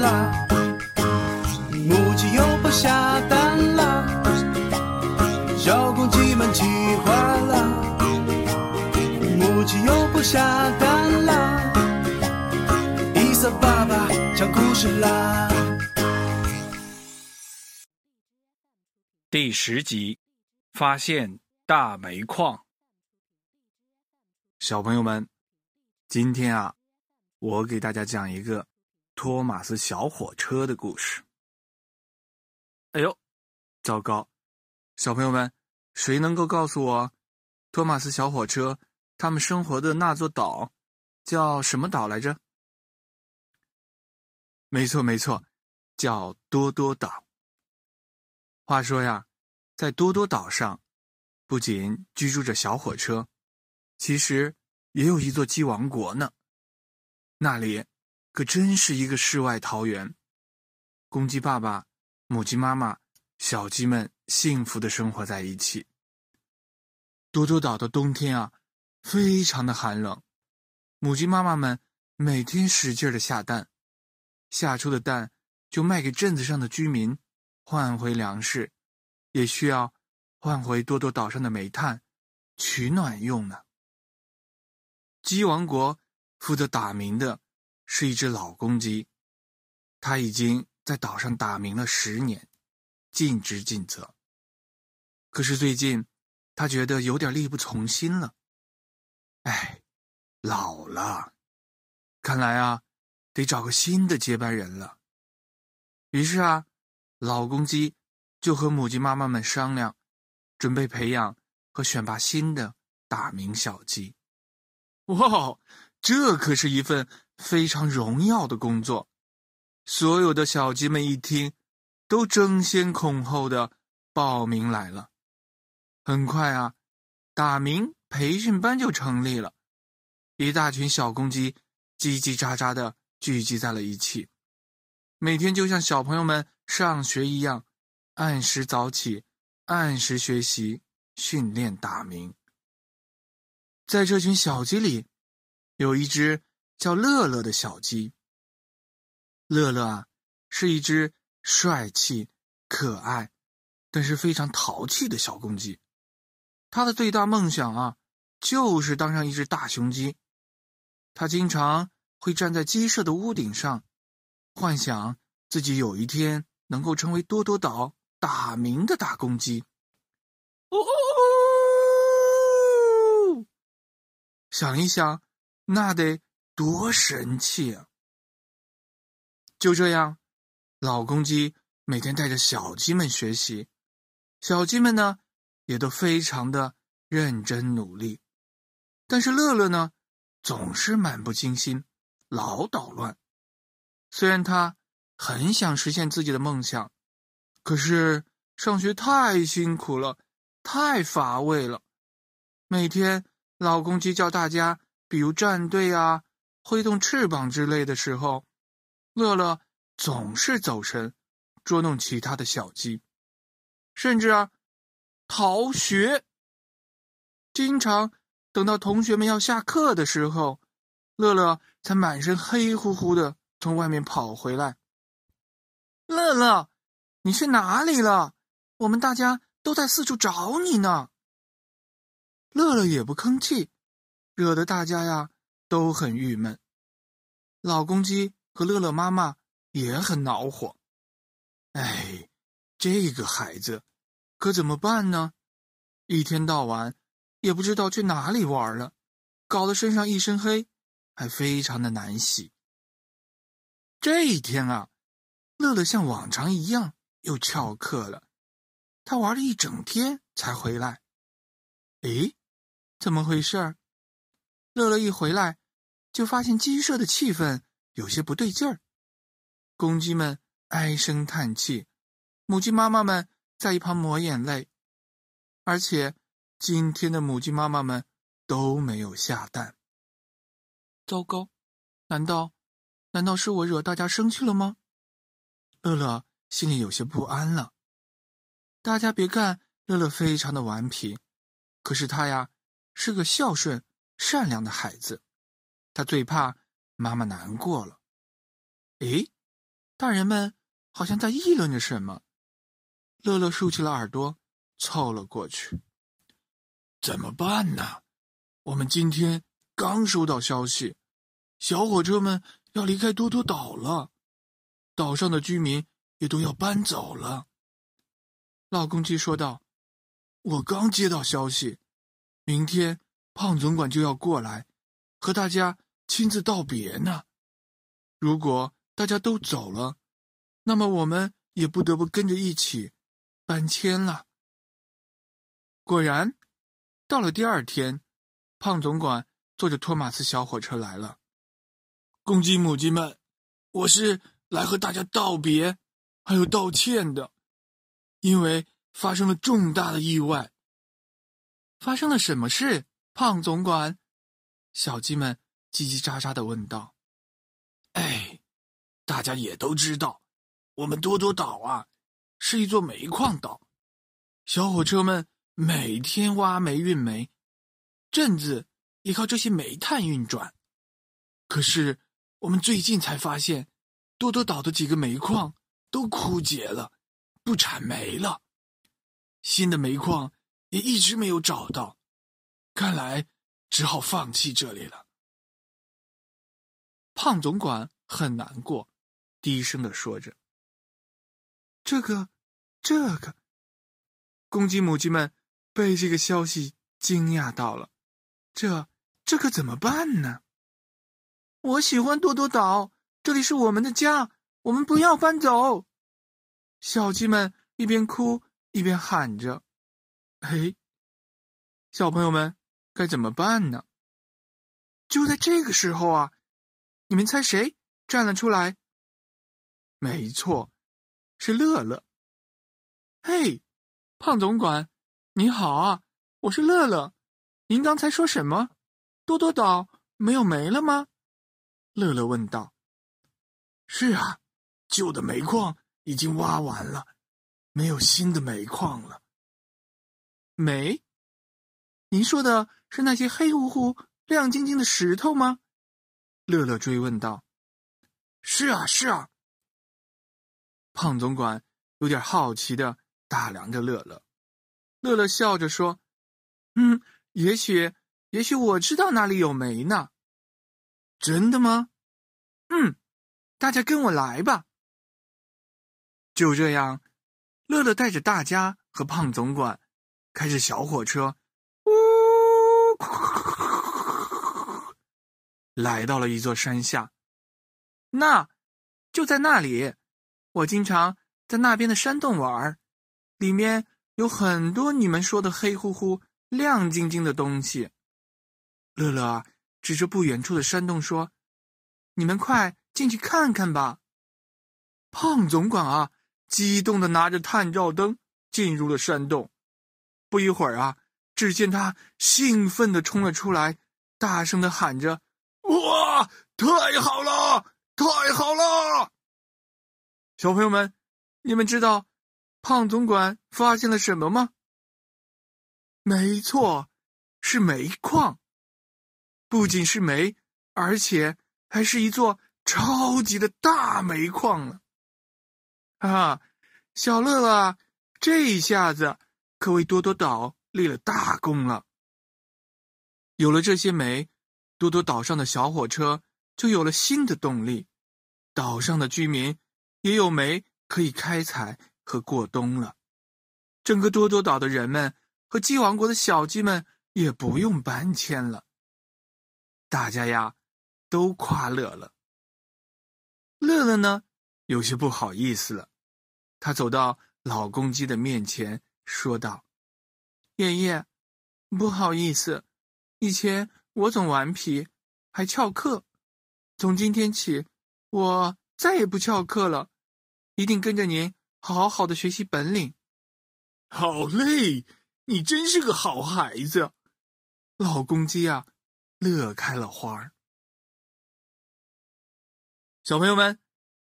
啦母鸡又不下蛋啦小公鸡们气坏啦母鸡又不下蛋啦一色爸爸讲故事啦。第十集发现大煤矿。小朋友们今天啊我给大家讲一个托马斯小火车的故事。哎呦，糟糕！小朋友们，谁能够告诉我，托马斯小火车他们生活的那座岛叫什么岛来着？没错，没错，叫多多岛。话说呀，在多多岛上，不仅居住着小火车，其实也有一座鸡王国呢。那里可真是一个世外桃源，公鸡爸爸、母鸡妈妈、小鸡们幸福的生活在一起。多多岛的冬天啊，非常的寒冷，母鸡妈妈们每天使劲的下蛋，下出的蛋就卖给镇子上的居民。换回粮食，也需要换回多多岛上的煤炭取暖用呢。鸡王国负责打鸣的是一只老公鸡，它已经在岛上打鸣了十年，尽职尽责。可是最近，他觉得有点力不从心了。哎，老了，看来啊，得找个新的接班人了。于是啊。老公鸡就和母鸡妈妈们商量，准备培养和选拔新的打鸣小鸡。哇，这可是一份非常荣耀的工作！所有的小鸡们一听，都争先恐后的报名来了。很快啊，打鸣培训班就成立了，一大群小公鸡叽叽喳喳的聚集在了一起，每天就像小朋友们。上学一样，按时早起，按时学习，训练打鸣。在这群小鸡里，有一只叫乐乐的小鸡。乐乐啊，是一只帅气、可爱，但是非常淘气的小公鸡。他的最大梦想啊，就是当上一只大雄鸡。他经常会站在鸡舍的屋顶上，幻想自己有一天。能够成为多多岛打鸣的大公鸡，哦，想一想，那得多神气啊！就这样，老公鸡每天带着小鸡们学习，小鸡们呢也都非常的认真努力。但是乐乐呢，总是漫不经心，老捣乱。虽然他。很想实现自己的梦想，可是上学太辛苦了，太乏味了。每天老公鸡叫大家，比如站队啊、挥动翅膀之类的时候，乐乐总是走神，捉弄其他的小鸡，甚至啊逃学。经常等到同学们要下课的时候，乐乐才满身黑乎乎的从外面跑回来。乐乐，你去哪里了？我们大家都在四处找你呢。乐乐也不吭气，惹得大家呀都很郁闷。老公鸡和乐乐妈妈也很恼火。哎，这个孩子可怎么办呢？一天到晚也不知道去哪里玩了，搞得身上一身黑，还非常的难洗。这一天啊。乐乐像往常一样又翘课了，他玩了一整天才回来。诶，怎么回事？乐乐一回来，就发现鸡舍的气氛有些不对劲儿。公鸡们唉声叹气，母鸡妈妈们在一旁抹眼泪，而且今天的母鸡妈妈们都没有下蛋。糟糕，难道难道是我惹大家生气了吗？乐乐心里有些不安了。大家别看乐乐非常的顽皮，可是他呀是个孝顺、善良的孩子。他最怕妈妈难过了。诶，大人们好像在议论着什么。乐乐竖起了耳朵，凑了过去。怎么办呢？我们今天刚收到消息，小火车们要离开多多岛了，岛上的居民也都要搬走了。老公鸡说道：“我刚接到消息，明天胖总管就要过来，和大家亲自道别呢。如果大家都走了，那么我们也不得不跟着一起搬迁了。”果然，到了第二天，胖总管。坐着托马斯小火车来了，公鸡母鸡们，我是来和大家道别，还有道歉的，因为发生了重大的意外。发生了什么事？胖总管，小鸡们叽叽喳喳的问道。哎，大家也都知道，我们多多岛啊，是一座煤矿岛，小火车们每天挖煤运煤，镇子。也靠这些煤炭运转，可是我们最近才发现，多多岛的几个煤矿都枯竭了，不产煤了。新的煤矿也一直没有找到，看来只好放弃这里了。胖总管很难过，低声的说着：“这个，这个。”公鸡母鸡们被这个消息惊讶到了，这。这可怎么办呢？我喜欢多多岛，这里是我们的家，我们不要搬走。小鸡们一边哭一边喊着：“嘿，小朋友们该怎么办呢？”就在这个时候啊，你们猜谁站了出来？没错，是乐乐。嘿，胖总管，你好啊，我是乐乐。您刚才说什么？多多岛没有煤了吗？乐乐问道。是啊，旧的煤矿已经挖完了，没有新的煤矿了。煤？您说的是那些黑乎乎、亮晶晶的石头吗？乐乐追问道。是啊，是啊。胖总管有点好奇的打量着乐乐。乐乐笑着说：“嗯，也许。”也许我知道哪里有煤呢？真的吗？嗯，大家跟我来吧。就这样，乐乐带着大家和胖总管开着小火车，来到了一座山下。那就在那里，我经常在那边的山洞玩，里面有很多你们说的黑乎乎、亮晶晶的东西。乐乐指着不远处的山洞说：“你们快进去看看吧。”胖总管啊，激动的拿着探照灯进入了山洞。不一会儿啊，只见他兴奋的冲了出来，大声的喊着：“哇，太好了，太好了！”小朋友们，你们知道胖总管发现了什么吗？没错，是煤矿。不仅是煤，而且还是一座超级的大煤矿呢！啊，小乐乐，这一下子可为多多岛立了大功了。有了这些煤，多多岛上的小火车就有了新的动力，岛上的居民也有煤可以开采和过冬了。整个多多岛的人们和鸡王国的小鸡们也不用搬迁了。大家呀，都夸乐乐。乐乐呢，有些不好意思了。他走到老公鸡的面前，说道：“爷爷，不好意思，以前我总顽皮，还翘课。从今天起，我再也不翘课了，一定跟着您好好的学习本领。”好嘞，你真是个好孩子，老公鸡呀。乐开了花儿，小朋友们，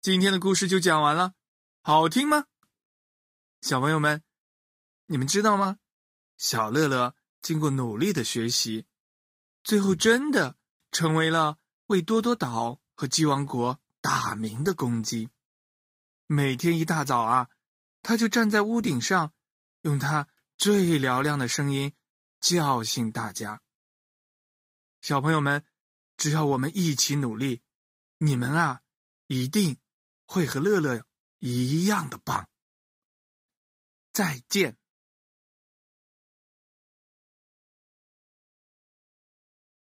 今天的故事就讲完了，好听吗？小朋友们，你们知道吗？小乐乐经过努力的学习，最后真的成为了为多多岛和鸡王国打鸣的公鸡。每天一大早啊，他就站在屋顶上，用他最嘹亮的声音叫醒大家。小朋友们，只要我们一起努力，你们啊，一定会和乐乐一样的棒。再见。